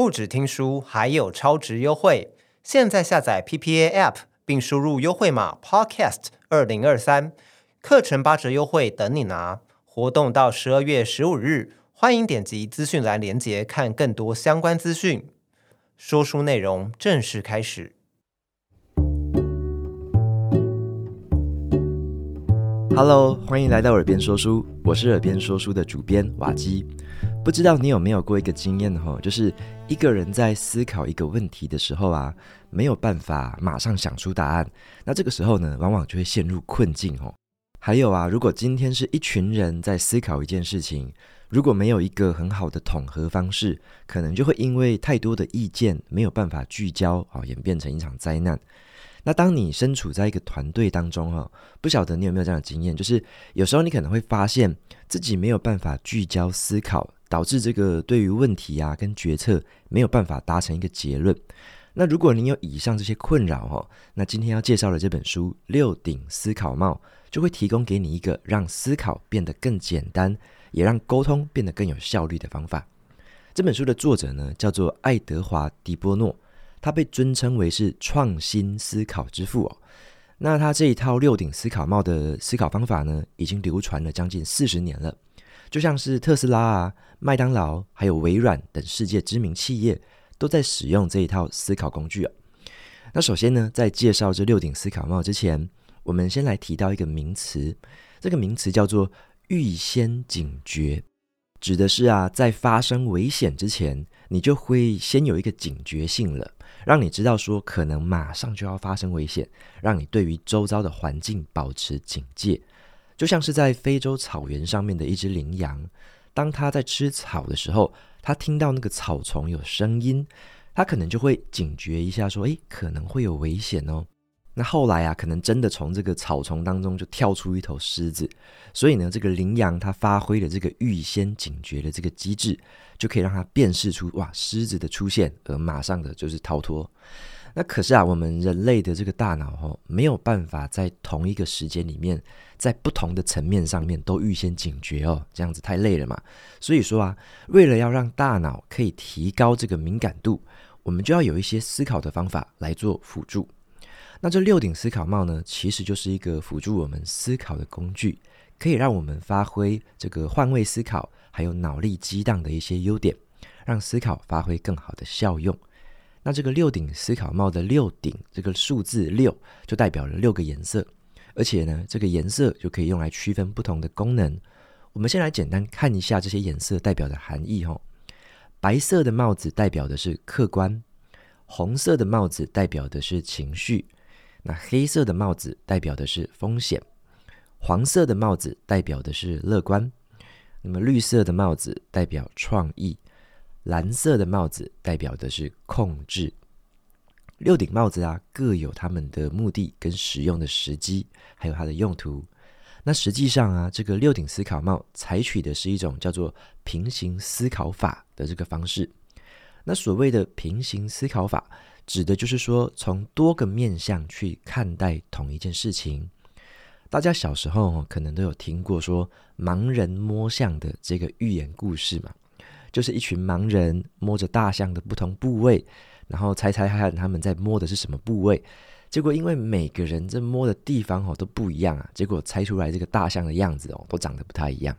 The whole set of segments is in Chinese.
不只听书，还有超值优惠！现在下载 PPA App，并输入优惠码 Podcast 二零二三，课程八折优惠等你拿！活动到十二月十五日，欢迎点击资讯栏链接看更多相关资讯。说书内容正式开始。Hello，欢迎来到耳边说书，我是耳边说书的主编瓦基。不知道你有没有过一个经验哈，就是一个人在思考一个问题的时候啊，没有办法马上想出答案，那这个时候呢，往往就会陷入困境哦。还有啊，如果今天是一群人在思考一件事情，如果没有一个很好的统合方式，可能就会因为太多的意见没有办法聚焦啊，演变成一场灾难。那当你身处在一个团队当中哈，不晓得你有没有这样的经验，就是有时候你可能会发现自己没有办法聚焦思考。导致这个对于问题啊跟决策没有办法达成一个结论。那如果您有以上这些困扰哦，那今天要介绍的这本书《六顶思考帽》就会提供给你一个让思考变得更简单，也让沟通变得更有效率的方法。这本书的作者呢叫做爱德华·迪波诺，他被尊称为是创新思考之父哦。那他这一套六顶思考帽的思考方法呢，已经流传了将近四十年了。就像是特斯拉啊、麦当劳，还有微软等世界知名企业都在使用这一套思考工具啊。那首先呢，在介绍这六顶思考帽之前，我们先来提到一个名词，这个名词叫做预先警觉，指的是啊，在发生危险之前，你就会先有一个警觉性了，让你知道说可能马上就要发生危险，让你对于周遭的环境保持警戒。就像是在非洲草原上面的一只羚羊，当它在吃草的时候，它听到那个草丛有声音，它可能就会警觉一下，说：“诶，可能会有危险哦。”那后来啊，可能真的从这个草丛当中就跳出一头狮子，所以呢，这个羚羊它发挥了这个预先警觉的这个机制，就可以让它辨识出哇狮子的出现，而马上的就是逃脱。那可是啊，我们人类的这个大脑哦，没有办法在同一个时间里面，在不同的层面上面都预先警觉哦，这样子太累了嘛。所以说啊，为了要让大脑可以提高这个敏感度，我们就要有一些思考的方法来做辅助。那这六顶思考帽呢，其实就是一个辅助我们思考的工具，可以让我们发挥这个换位思考，还有脑力激荡的一些优点，让思考发挥更好的效用。那这个六顶思考帽的六顶这个数字六，就代表了六个颜色，而且呢，这个颜色就可以用来区分不同的功能。我们先来简单看一下这些颜色代表的含义哈。白色的帽子代表的是客观，红色的帽子代表的是情绪，那黑色的帽子代表的是风险，黄色的帽子代表的是乐观，那么绿色的帽子代表创意。蓝色的帽子代表的是控制。六顶帽子啊，各有他们的目的跟使用的时机，还有它的用途。那实际上啊，这个六顶思考帽采取的是一种叫做平行思考法的这个方式。那所谓的平行思考法，指的就是说从多个面向去看待同一件事情。大家小时候可能都有听过说盲人摸象的这个寓言故事嘛。就是一群盲人摸着大象的不同部位，然后猜猜看他们在摸的是什么部位。结果因为每个人这摸的地方哦都不一样啊，结果猜出来这个大象的样子哦都长得不太一样。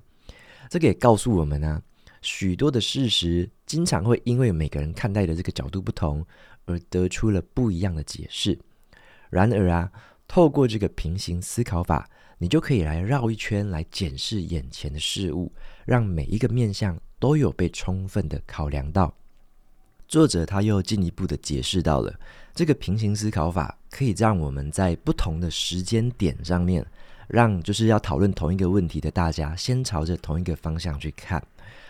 这个也告诉我们呢、许多的事实经常会因为每个人看待的这个角度不同，而得出了不一样的解释。然而啊，透过这个平行思考法，你就可以来绕一圈来检视眼前的事物，让每一个面向。都有被充分的考量到。作者他又进一步的解释到了，这个平行思考法可以让我们在不同的时间点上面，让就是要讨论同一个问题的大家，先朝着同一个方向去看。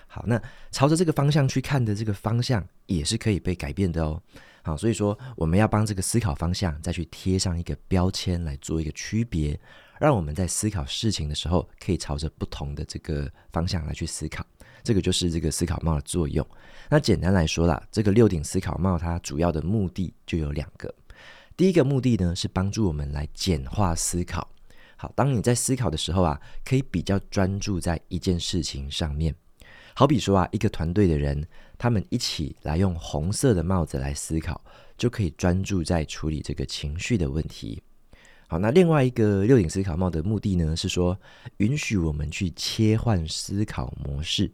好，那朝着这个方向去看的这个方向也是可以被改变的哦。好，所以说我们要帮这个思考方向再去贴上一个标签来做一个区别，让我们在思考事情的时候，可以朝着不同的这个方向来去思考。这个就是这个思考帽的作用。那简单来说啦，这个六顶思考帽它主要的目的就有两个。第一个目的呢是帮助我们来简化思考。好，当你在思考的时候啊，可以比较专注在一件事情上面。好比说啊，一个团队的人，他们一起来用红色的帽子来思考，就可以专注在处理这个情绪的问题。好，那另外一个六顶思考帽的目的呢，是说允许我们去切换思考模式，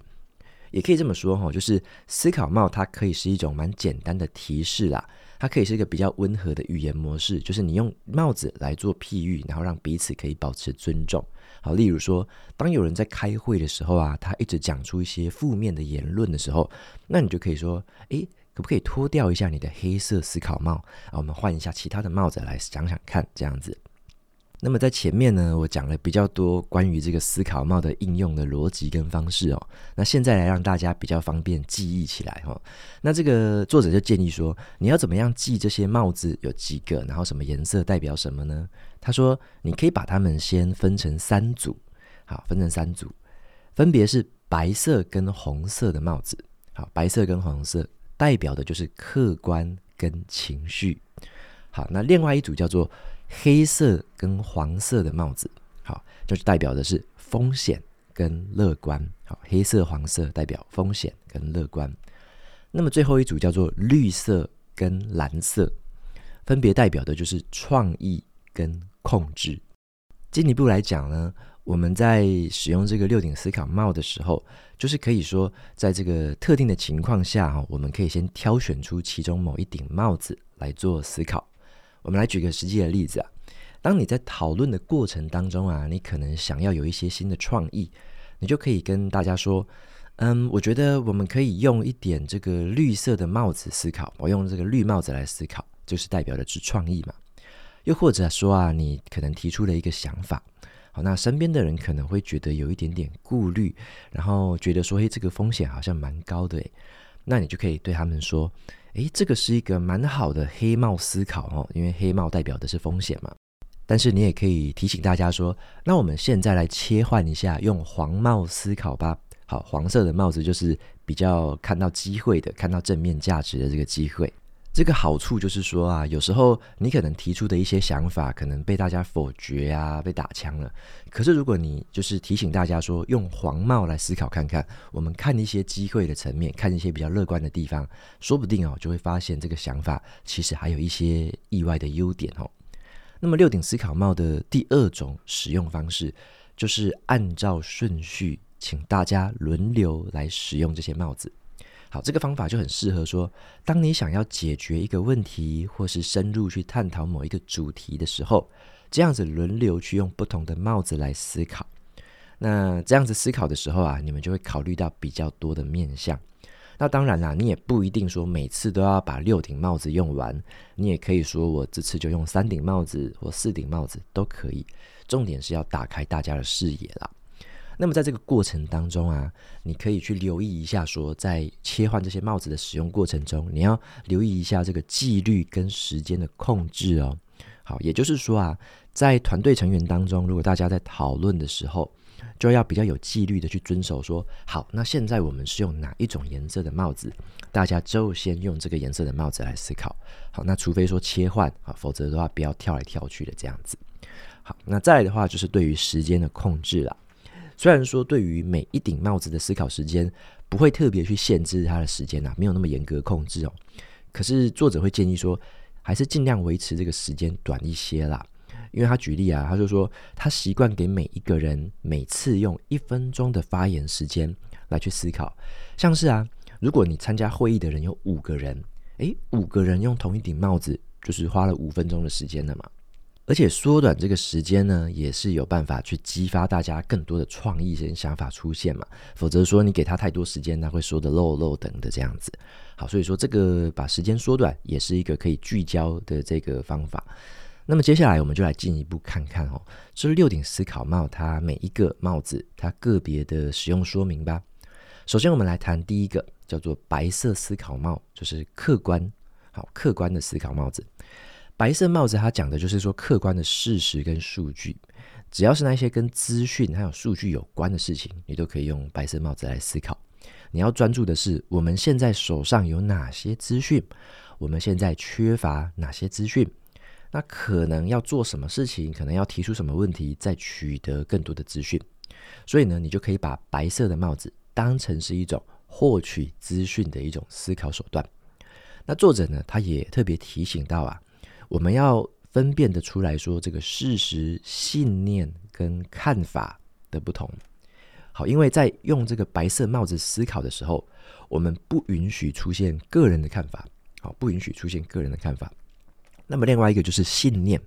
也可以这么说哈，就是思考帽它可以是一种蛮简单的提示啦，它可以是一个比较温和的语言模式，就是你用帽子来做譬喻，然后让彼此可以保持尊重。好，例如说，当有人在开会的时候啊，他一直讲出一些负面的言论的时候，那你就可以说，诶，可不可以脱掉一下你的黑色思考帽啊？我们换一下其他的帽子来想想看，这样子。那么在前面呢，我讲了比较多关于这个思考帽的应用的逻辑跟方式哦。那现在来让大家比较方便记忆起来哈。那这个作者就建议说，你要怎么样记这些帽子有几个，然后什么颜色代表什么呢？他说，你可以把它们先分成三组，好，分成三组，分别是白色跟红色的帽子。好，白色跟红色代表的就是客观跟情绪。好，那另外一组叫做。黑色跟黄色的帽子，好，就是代表的是风险跟乐观。好，黑色、黄色代表风险跟乐观。那么最后一组叫做绿色跟蓝色，分别代表的就是创意跟控制。进一步来讲呢，我们在使用这个六顶思考帽的时候，就是可以说，在这个特定的情况下，哈，我们可以先挑选出其中某一顶帽子来做思考。我们来举个实际的例子啊，当你在讨论的过程当中啊，你可能想要有一些新的创意，你就可以跟大家说，嗯，我觉得我们可以用一点这个绿色的帽子思考，我用这个绿帽子来思考，就是代表的是创意嘛。又或者说啊，你可能提出了一个想法，好，那身边的人可能会觉得有一点点顾虑，然后觉得说，嘿，这个风险好像蛮高的诶，那你就可以对他们说。诶，这个是一个蛮好的黑帽思考哦，因为黑帽代表的是风险嘛。但是你也可以提醒大家说，那我们现在来切换一下，用黄帽思考吧。好，黄色的帽子就是比较看到机会的，看到正面价值的这个机会。这个好处就是说啊，有时候你可能提出的一些想法，可能被大家否决啊，被打枪了。可是如果你就是提醒大家说，用黄帽来思考看看，我们看一些机会的层面，看一些比较乐观的地方，说不定哦，就会发现这个想法其实还有一些意外的优点哦。那么六顶思考帽的第二种使用方式，就是按照顺序，请大家轮流来使用这些帽子。好，这个方法就很适合说，当你想要解决一个问题，或是深入去探讨某一个主题的时候，这样子轮流去用不同的帽子来思考。那这样子思考的时候啊，你们就会考虑到比较多的面向。那当然啦，你也不一定说每次都要把六顶帽子用完，你也可以说我这次就用三顶帽子或四顶帽子都可以。重点是要打开大家的视野啦。那么在这个过程当中啊，你可以去留意一下，说在切换这些帽子的使用过程中，你要留意一下这个纪律跟时间的控制哦。好，也就是说啊，在团队成员当中，如果大家在讨论的时候，就要比较有纪律的去遵守说，好，那现在我们是用哪一种颜色的帽子，大家就先用这个颜色的帽子来思考。好，那除非说切换啊，否则的话不要跳来跳去的这样子。好，那再来的话就是对于时间的控制了。虽然说对于每一顶帽子的思考时间不会特别去限制它的时间、啊，没有那么严格控制哦。可是作者会建议说，还是尽量维持这个时间短一些啦。因为他举例啊，他就说他习惯给每一个人每次用一分钟的发言时间来去思考。像是啊，如果你参加会议的人有五个人，诶，五个人用同一顶帽子，就是花了五分钟的时间了嘛。而且缩短这个时间呢，也是有办法去激发大家更多的创意跟想法出现嘛。否则说你给他太多时间，他会说的漏漏等的这样子。好，所以说这个把时间缩短也是一个可以聚焦的这个方法。那么接下来我们就来进一步看看哦，这六顶思考帽它每一个帽子它个别的使用说明吧。首先我们来谈第一个，叫做白色思考帽，就是客观，好，客观的思考帽子。白色帽子，它讲的就是说客观的事实跟数据，只要是那些跟资讯还有数据有关的事情，你都可以用白色帽子来思考。你要专注的是我们现在手上有哪些资讯，我们现在缺乏哪些资讯，那可能要做什么事情，可能要提出什么问题，再取得更多的资讯。所以呢，你就可以把白色的帽子当成是一种获取资讯的一种思考手段。那作者呢，他也特别提醒到啊，我们要分辨得出来说，这个事实、信念跟看法的不同。好，因为在用这个白色帽子思考的时候，我们不允许出现个人的看法。好，不允许出现个人的看法。那么另外一个就是信念。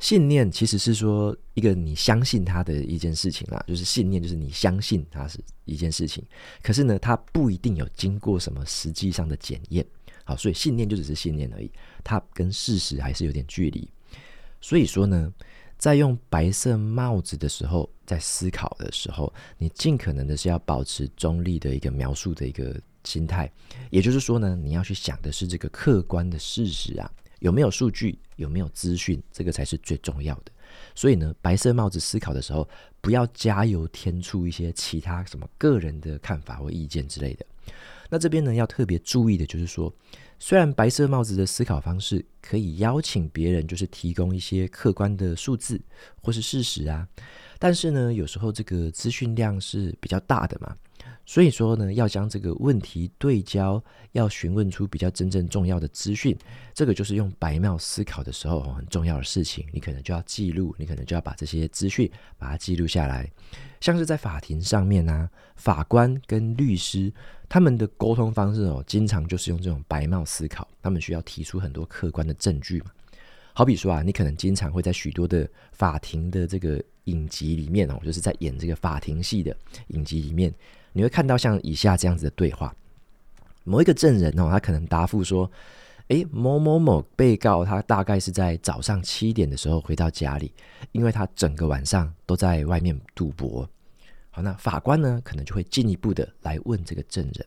信念其实是说一个你相信他的一件事情啦，就是信念，就是你相信它是一件事情。可是呢，它不一定有经过什么实际上的检验。好，所以信念就只是信念而已，它跟事实还是有点距离。所以说呢，在用白色帽子的时候，在思考的时候，你尽可能的是要保持中立的一个描述的一个心态。也就是说呢，你要去想的是这个客观的事实啊。有没有数据？有没有资讯？这个才是最重要的。所以呢，白色帽子思考的时候，不要加油添醋一些其他什么个人的看法或意见之类的。那这边呢，要特别注意的就是说，虽然白色帽子的思考方式可以邀请别人，就是提供一些客观的数字或是事实啊，但是呢，有时候这个资讯量是比较大的嘛。所以说呢，要将这个问题对焦，要询问出比较真正重要的资讯，这个就是用白帽思考的时候很重要的事情。你可能就要记录，你可能就要把这些资讯把它记录下来。像是在法庭上面啊，法官跟律师他们的沟通方式哦，经常就是用这种白帽思考，他们需要提出很多客观的证据嘛。好比说啊，你可能经常会在许多的法庭的这个影集里面哦，就是在演这个法庭戏的影集里面。你会看到像以下这样子的对话：某一个证人哦，他可能答复说：“诶，某某某被告他大概是在早上七点的时候回到家里，因为他整个晚上都在外面赌博。”好，那法官呢，可能就会进一步的来问这个证人：“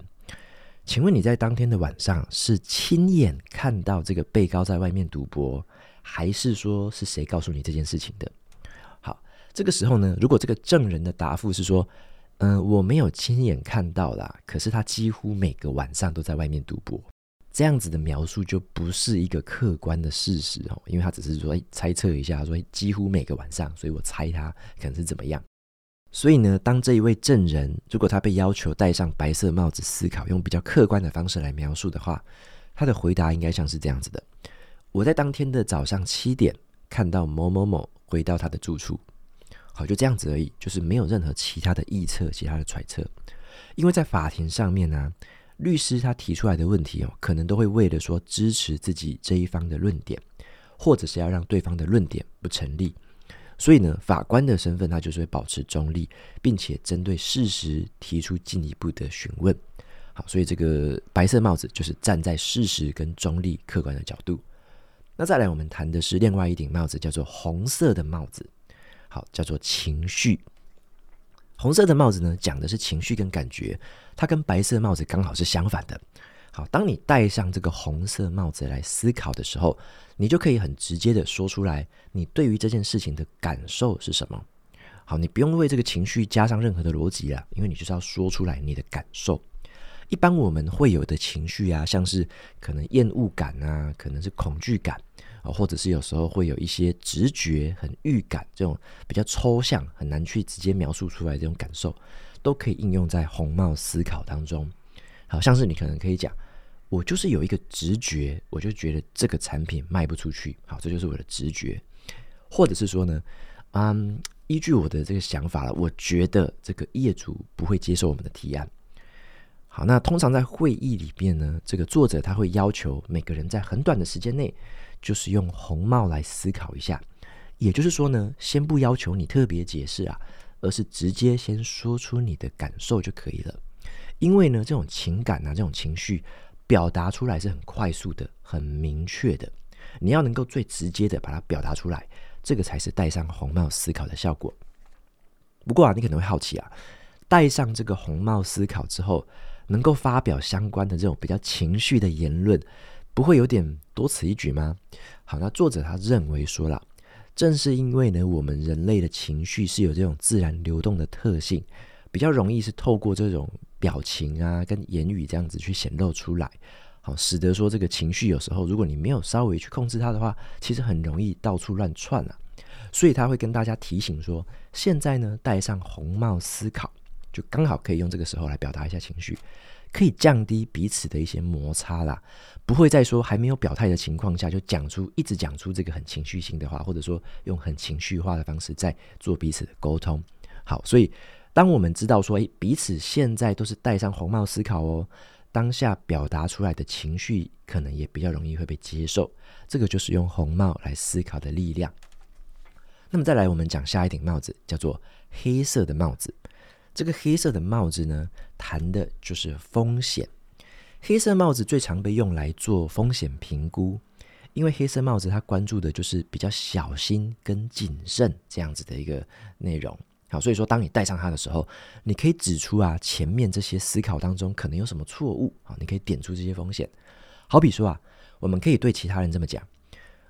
请问你在当天的晚上是亲眼看到这个被告在外面赌博，还是说是谁告诉你这件事情的？”好，这个时候呢，如果这个证人的答复是说，嗯、我没有亲眼看到啦，可是他几乎每个晚上都在外面赌博，这样子的描述就不是一个客观的事实哦，因为他只是说猜测一下，说几乎每个晚上，所以我猜他可能是怎么样。所以呢，当这一位证人如果他被要求戴上白色帽子思考，用比较客观的方式来描述的话，他的回答应该像是这样子的：我在当天的早上七点看到某某某回到他的住处。好，就这样子而已，就是没有任何其他的臆测、其他的揣测。因为在法庭上面呢、律师他提出来的问题哦，可能都会为了说支持自己这一方的论点，或者是要让对方的论点不成立。所以呢，法官的身份他就是会保持中立，并且针对事实提出进一步的询问。好，所以这个白色帽子就是站在事实跟中立客观的角度。那再来，我们谈的是另外一顶帽子，叫做红色的帽子。好，叫做情绪。红色的帽子呢，讲的是情绪跟感觉，它跟白色帽子刚好是相反的。好，当你戴上这个红色帽子来思考的时候，你就可以很直接的说出来，你对于这件事情的感受是什么。好，你不用为这个情绪加上任何的逻辑啦，因为你就是要说出来你的感受。一般我们会有的情绪啊，像是可能厌恶感啊，可能是恐惧感啊。或者是有时候会有一些直觉、很预感这种比较抽象、很难去直接描述出来这种感受，都可以应用在红帽思考当中。好像是你可能可以讲，我就是有一个直觉，我就觉得这个产品卖不出去。好，这就是我的直觉。或者是说呢，嗯，依据我的这个想法了，我觉得这个业主不会接受我们的提案。好，那通常在会议里边呢，这个作者他会要求每个人在很短的时间内。就是用红帽来思考一下，也就是说呢，先不要求你特别解释啊，而是直接先说出你的感受就可以了。因为呢，这种情感啊，这种情绪表达出来是很快速的、很明确的。你要能够最直接的把它表达出来，这个才是戴上红帽思考的效果。不过啊，你可能会好奇啊，戴上这个红帽思考之后，能够发表相关的这种比较情绪的言论。不会有点多此一举吗？好，那作者他认为说了，正是因为呢，我们人类的情绪是有这种自然流动的特性，比较容易是透过这种表情啊跟言语这样子去显露出来，好，使得说这个情绪有时候如果你没有稍微去控制它的话，其实很容易到处乱窜了。所以他会跟大家提醒说，现在呢，戴上红帽思考。就刚好可以用这个时候来表达一下情绪，可以降低彼此的一些摩擦啦，不会在说还没有表态的情况下就讲出一直讲出这个很情绪性的话，或者说用很情绪化的方式在做彼此的沟通。好，所以当我们知道说，诶，彼此现在都是戴上红帽思考哦，当下表达出来的情绪可能也比较容易会被接受，这个就是用红帽来思考的力量。那么再来，我们讲下一顶帽子，叫做黑色的帽子。这个黑色的帽子呢，谈的就是风险。黑色帽子最常被用来做风险评估，因为黑色帽子它关注的就是比较小心跟谨慎这样子的一个内容。好，所以说当你戴上它的时候，你可以指出啊，前面这些思考当中可能有什么错误啊，你可以点出这些风险。好比说啊，我们可以对其他人这么讲。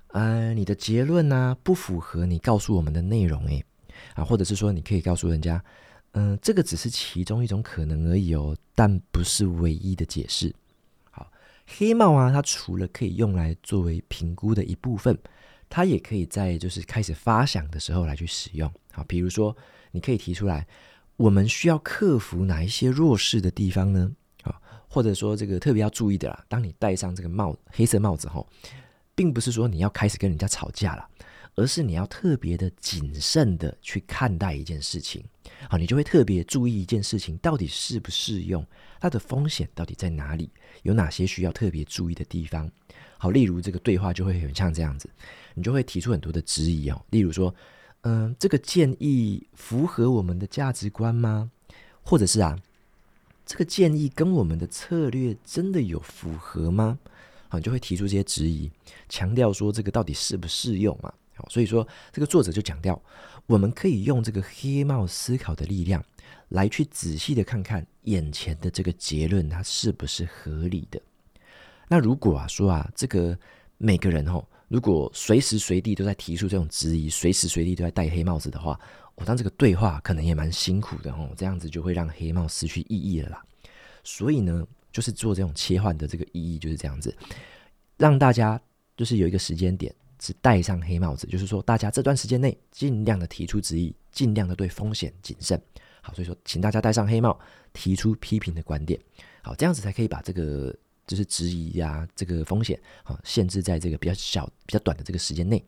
呃，你的结论呢、不符合你告诉我们的内容诶，啊，或者是说你可以告诉人家，嗯、这个只是其中一种可能而已哦，但不是唯一的解释。好，黑帽啊，它除了可以用来作为评估的一部分，它也可以在就是开始发想的时候来去使用。好，比如说你可以提出来，我们需要克服哪一些弱势的地方呢？啊，或者说这个特别要注意的啦，当你戴上这个帽黑色帽子后。并不是说你要开始跟人家吵架了，而是你要特别的谨慎的去看待一件事情。好，你就会特别注意一件事情到底适不适用，它的风险到底在哪里，有哪些需要特别注意的地方。好，例如这个对话就会很像这样子，你就会提出很多的质疑哦。例如说，嗯，这个建议符合我们的价值观吗？或者是啊，这个建议跟我们的策略真的有符合吗？好，你就会提出这些质疑，强调说这个到底适不适用嘛？好，所以说这个作者就强调，我们可以用这个黑帽思考的力量，来去仔细的看看眼前的这个结论，它是不是合理的。那如果啊说啊，这个每个人哦，如果随时随地都在提出这种质疑，随时随地都在戴黑帽子的话，我当这个对话可能也蛮辛苦的哦，这样子就会让黑帽失去意义了啦。所以呢。就是做这种切换的这个意义就是这样子，让大家就是有一个时间点是戴上黑帽子，就是说大家这段时间内尽量的提出质疑，尽量的对风险谨慎。好，所以说请大家戴上黑帽，提出批评的观点。好，这样子才可以把这个就是质疑呀、这个风险啊限制在这个比较小、比较短的这个时间内。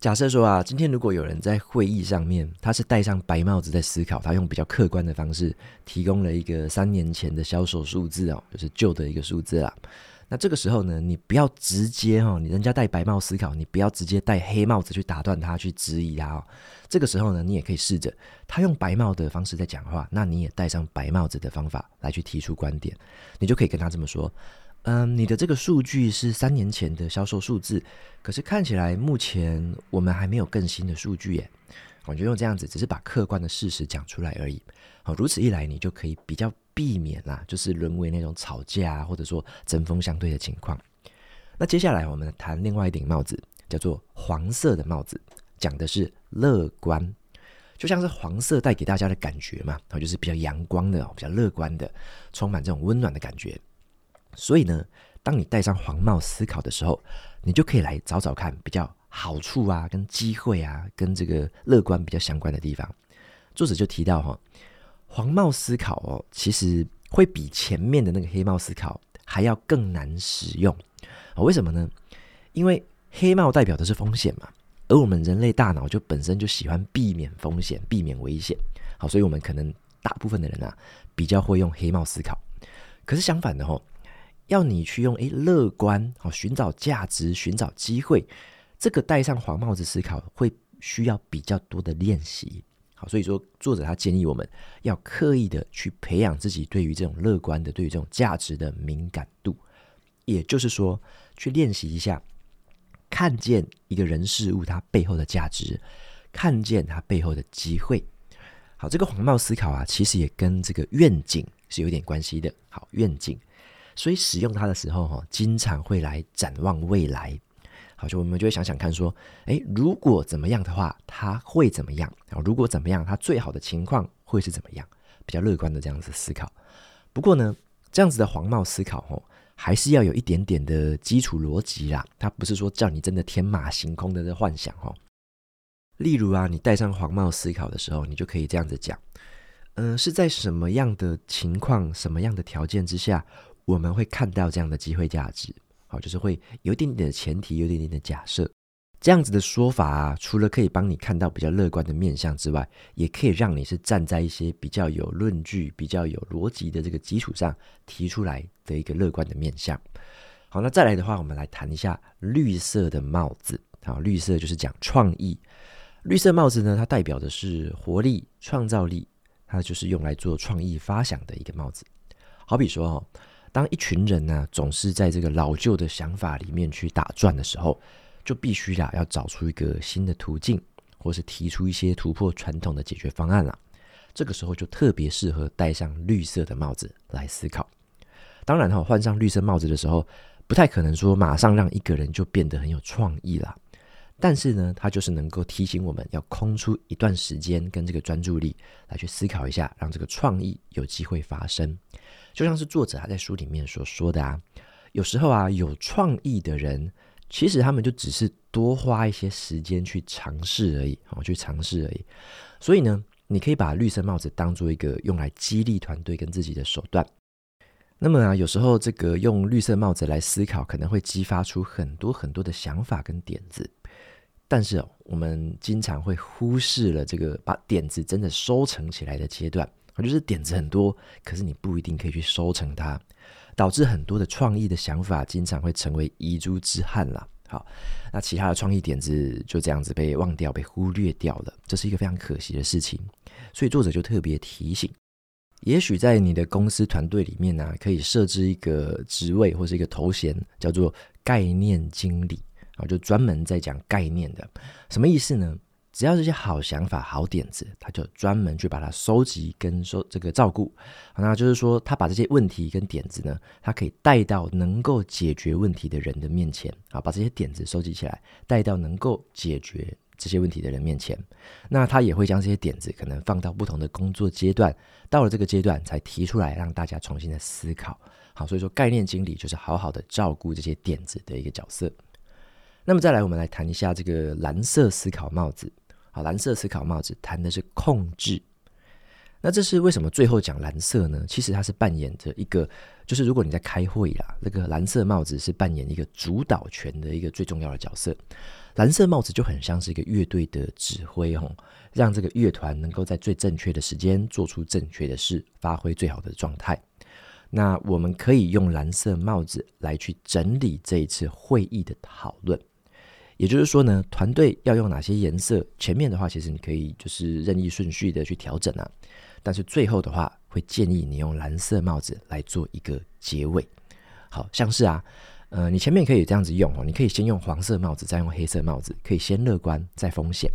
假设说啊，今天如果有人在会议上面，他是戴上白帽子在思考，他用比较客观的方式提供了一个三年前的销售数字哦，就是旧的一个数字啦。那这个时候呢，你不要直接哈，你人家戴白帽思考，你不要直接戴黑帽子去打断他，去质疑他哦。这个时候呢，你也可以试着他用白帽的方式在讲话，那你也戴上白帽子的方法来去提出观点，你就可以跟他这么说。嗯，你的这个数据是三年前的销售数字，可是看起来目前我们还没有更新的数据耶。我就用这样子，只是把客观的事实讲出来而已。好，如此一来，你就可以比较避免啦，就是沦为那种吵架啊或者说针锋相对的情况。那接下来我们谈另外一顶帽子，叫做黄色的帽子，讲的是乐观，就像是黄色带给大家的感觉嘛，然后就是比较阳光的、比较乐观的，充满这种温暖的感觉。所以呢，当你戴上黄帽思考的时候，你就可以来找找看比较好处啊、跟机会啊、跟这个乐观比较相关的地方。作者就提到哈，黄帽思考哦，其实会比前面的那个黑帽思考还要更难使用啊。为什么呢？因为黑帽代表的是风险嘛，而我们人类大脑就本身就喜欢避免风险、避免危险。好，所以我们可能大部分的人啊，比较会用黑帽思考。可是相反的哦。要你去用诶乐观好寻找价值寻找机会，这个戴上黄帽子思考会需要比较多的练习好，所以说作者他建议我们要刻意的去培养自己对于这种乐观的对于这种价值的敏感度，也就是说去练习一下看见一个人事物它背后的价值，看见它背后的机会。好，这个黄帽思考啊，其实也跟这个愿景是有点关系的。好，愿景。所以使用它的时候，哈，经常会来展望未来。好，就我们就会想想看，说，诶，如果怎么样的话，它会怎么样？啊，如果怎么样，它最好的情况会是怎么样？比较乐观的这样子思考。不过呢，这样子的黄帽思考，哦，还是要有一点点的基础逻辑啦。它不是说叫你真的天马行空的在幻想，哦。例如啊，你戴上黄帽思考的时候，你就可以这样子讲。嗯、是在什么样的情况、什么样的条件之下，我们会看到这样的机会价值？好，就是会有一点点的前提，有一点点的假设。这样子的说法啊，除了可以帮你看到比较乐观的面相之外，也可以让你是站在一些比较有论据、比较有逻辑的这个基础上提出来的一个乐观的面相。好，那再来的话，我们来谈一下绿色的帽子。好，绿色就是讲创意。绿色帽子呢，它代表的是活力、创造力，它就是用来做创意发想的一个帽子。好比说哦，当一群人呢，总是在这个老旧的想法里面去打转的时候。就必须啦，要找出一个新的途径，或是提出一些突破传统的解决方案啦。这个时候就特别适合戴上绿色的帽子来思考。当然哈，换上绿色帽子的时候，不太可能说马上让一个人就变得很有创意啦。但是呢，它就是能够提醒我们要空出一段时间跟这个专注力来去思考一下，让这个创意有机会发生。就像是作者他在书里面所说的啊，有时候啊，有创意的人。其实他们就只是多花一些时间去尝试而已，哦，去尝试而已。所以呢，你可以把绿色帽子当做一个用来激励团队跟自己的手段。那么啊，有时候这个用绿色帽子来思考，可能会激发出很多很多的想法跟点子。但是，我们经常会忽视了这个把点子真的收成起来的阶段。我就是点子很多，可是你不一定可以去收成它。导致很多的创意的想法经常会成为遗珠之憾啦。好，那其他的创意点子就这样子被忘掉、被忽略掉了，这是一个非常可惜的事情。所以作者就特别提醒，也许在你的公司团队里面呢、可以设置一个职位或是一个头衔，叫做概念经理啊，就专门在讲概念的。什么意思呢？只要这些好想法、好点子，他就专门去把它收集跟收这个照顾。那就是说，他把这些问题跟点子呢，他可以带到能够解决问题的人的面前啊，把这些点子收集起来，带到能够解决这些问题的人面前。那他也会将这些点子可能放到不同的工作阶段，到了这个阶段才提出来，让大家重新的思考。好，所以说概念经理就是好好的照顾这些点子的一个角色。那么再来，我们来谈一下这个蓝色思考帽子。好，蓝色思考帽子谈的是控制。那这是为什么最后讲蓝色呢？其实它是扮演着一个，就是如果你在开会啦，那个蓝色帽子是扮演一个主导权的一个最重要的角色。蓝色帽子就很像是一个乐队的指挥吼，让这个乐团能够在最正确的时间做出正确的事，发挥最好的状态。那我们可以用蓝色帽子来去整理这一次会议的讨论。也就是说呢，团队要用哪些颜色？前面的话，其实你可以就是任意顺序的去调整啊。但是最后的话，会建议你用蓝色帽子来做一个结尾。好像是啊，呃，你前面可以这样子用哦，你可以先用黄色帽子，再用黑色帽子，可以先乐观，再风险。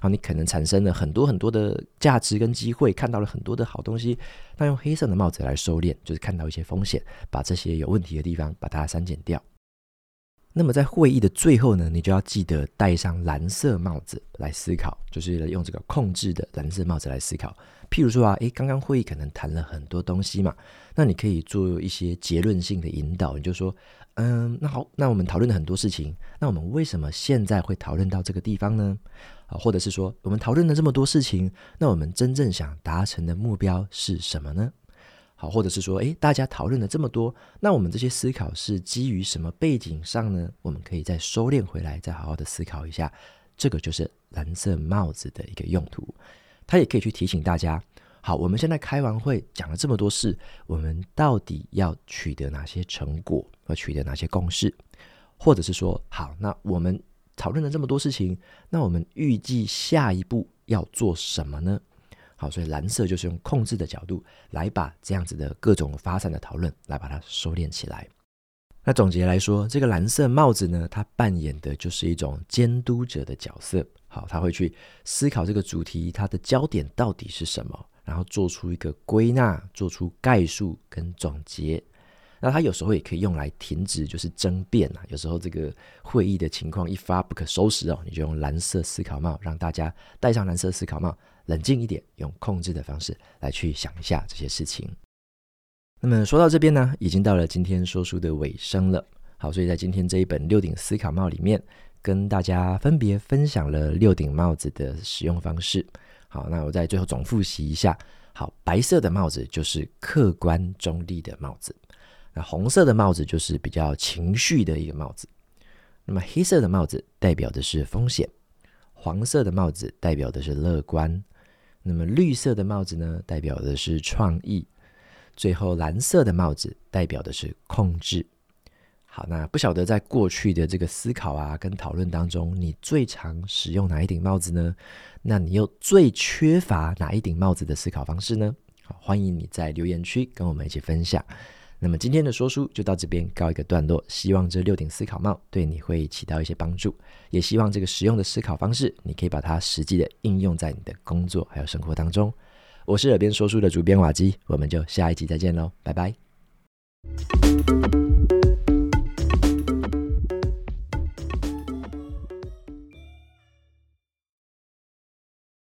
好，你可能产生了很多很多的价值跟机会，看到了很多的好东西。那用黑色的帽子来收敛，就是看到一些风险，把这些有问题的地方把它删减掉。那么在会议的最后呢，你就要记得戴上蓝色帽子来思考，就是用这个控制的蓝色帽子来思考。譬如说啊，诶，刚刚会议可能谈了很多东西嘛，那你可以做一些结论性的引导，你就说，嗯，那好，那我们讨论了很多事情，那我们为什么现在会讨论到这个地方呢？啊，或者是说，我们讨论了这么多事情，那我们真正想达成的目标是什么呢？好，或者是说，诶，大家讨论了这么多，那我们这些思考是基于什么背景上呢？我们可以再收敛回来，再好好的思考一下。这个就是蓝色帽子的一个用途。它也可以去提醒大家，好，我们现在开完会，讲了这么多事，我们到底要取得哪些成果，和取得哪些共识？或者是说，好，那我们讨论了这么多事情，那我们预计下一步要做什么呢？好，所以蓝色就是用控制的角度来把这样子的各种发散的讨论来把它收敛起来。那总结来说，这个蓝色帽子呢，它扮演的就是一种监督者的角色。好，他会去思考这个主题，它的焦点到底是什么，然后做出一个归纳，做出概述跟总结。那他有时候也可以用来停止，就是争辩啊。有时候这个会议的情况一发不可收拾哦，你就用蓝色思考帽，让大家戴上蓝色思考帽，冷静一点，用控制的方式来去想一下这些事情。那么说到这边呢，已经到了今天说书的尾声了。好，所以在今天这一本六顶思考帽里面，跟大家分别分享了六顶帽子的使用方式。好，那我在最后总复习一下。好，白色的帽子就是客观中立的帽子，那红色的帽子就是比较情绪的一个帽子。那么黑色的帽子代表的是风险，黄色的帽子代表的是乐观，那么绿色的帽子呢，代表的是创意，最后蓝色的帽子代表的是控制。好，那不晓得在过去的这个思考啊跟讨论当中，你最常使用哪一顶帽子呢？那你又最缺乏哪一顶帽子的思考方式呢？好，欢迎你在留言区跟我们一起分享。那么今天的说书就到这边告一个段落，希望这六顶思考帽对你会起到一些帮助，也希望这个实用的思考方式，你可以把它实际的应用在你的工作还有生活当中。我是耳边说书的主编瓦基，我们就下一集再见喽，拜拜。